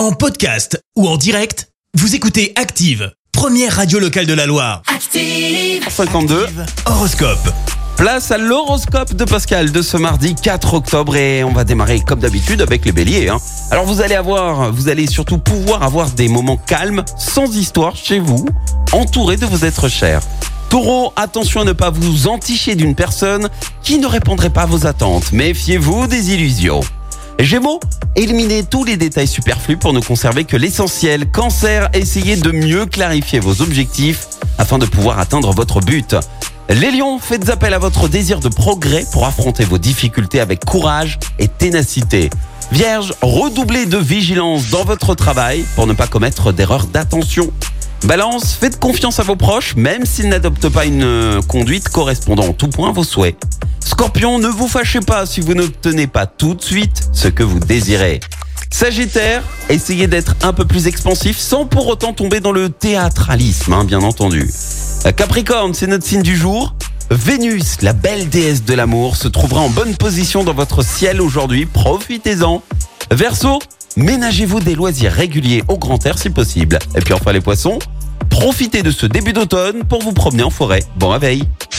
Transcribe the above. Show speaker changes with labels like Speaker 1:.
Speaker 1: En podcast ou en direct, vous écoutez Active, première radio locale de la Loire.
Speaker 2: Active.
Speaker 3: 52.
Speaker 1: Horoscope.
Speaker 3: Place à l'horoscope de Pascal de ce mardi 4 octobre et on va démarrer comme d'habitude avec les béliers. hein. Alors vous allez avoir, vous allez surtout pouvoir avoir des moments calmes, sans histoire chez vous, entouré de vos êtres chers. Taureau, attention à ne pas vous enticher d'une personne qui ne répondrait pas à vos attentes. Méfiez-vous des illusions. Gémeaux, éliminez tous les détails superflus pour ne conserver que l'essentiel. Cancer, essayez de mieux clarifier vos objectifs afin de pouvoir atteindre votre but. Les lions, faites appel à votre désir de progrès pour affronter vos difficultés avec courage et ténacité. Vierge, redoublez de vigilance dans votre travail pour ne pas commettre d'erreurs d'attention. Balance, faites confiance à vos proches même s'ils n'adoptent pas une conduite correspondant en tout point vos souhaits. Scorpion, ne vous fâchez pas si vous n'obtenez pas tout de suite ce que vous désirez. Sagittaire, essayez d'être un peu plus expansif sans pour autant tomber dans le théâtralisme, hein, bien entendu. Euh, Capricorne, c'est notre signe du jour. Vénus, la belle déesse de l'amour, se trouvera en bonne position dans votre ciel aujourd'hui. Profitez-en. Verseau, ménagez-vous des loisirs réguliers au grand air si possible. Et puis enfin les poissons, profitez de ce début d'automne pour vous promener en forêt. Bon réveil.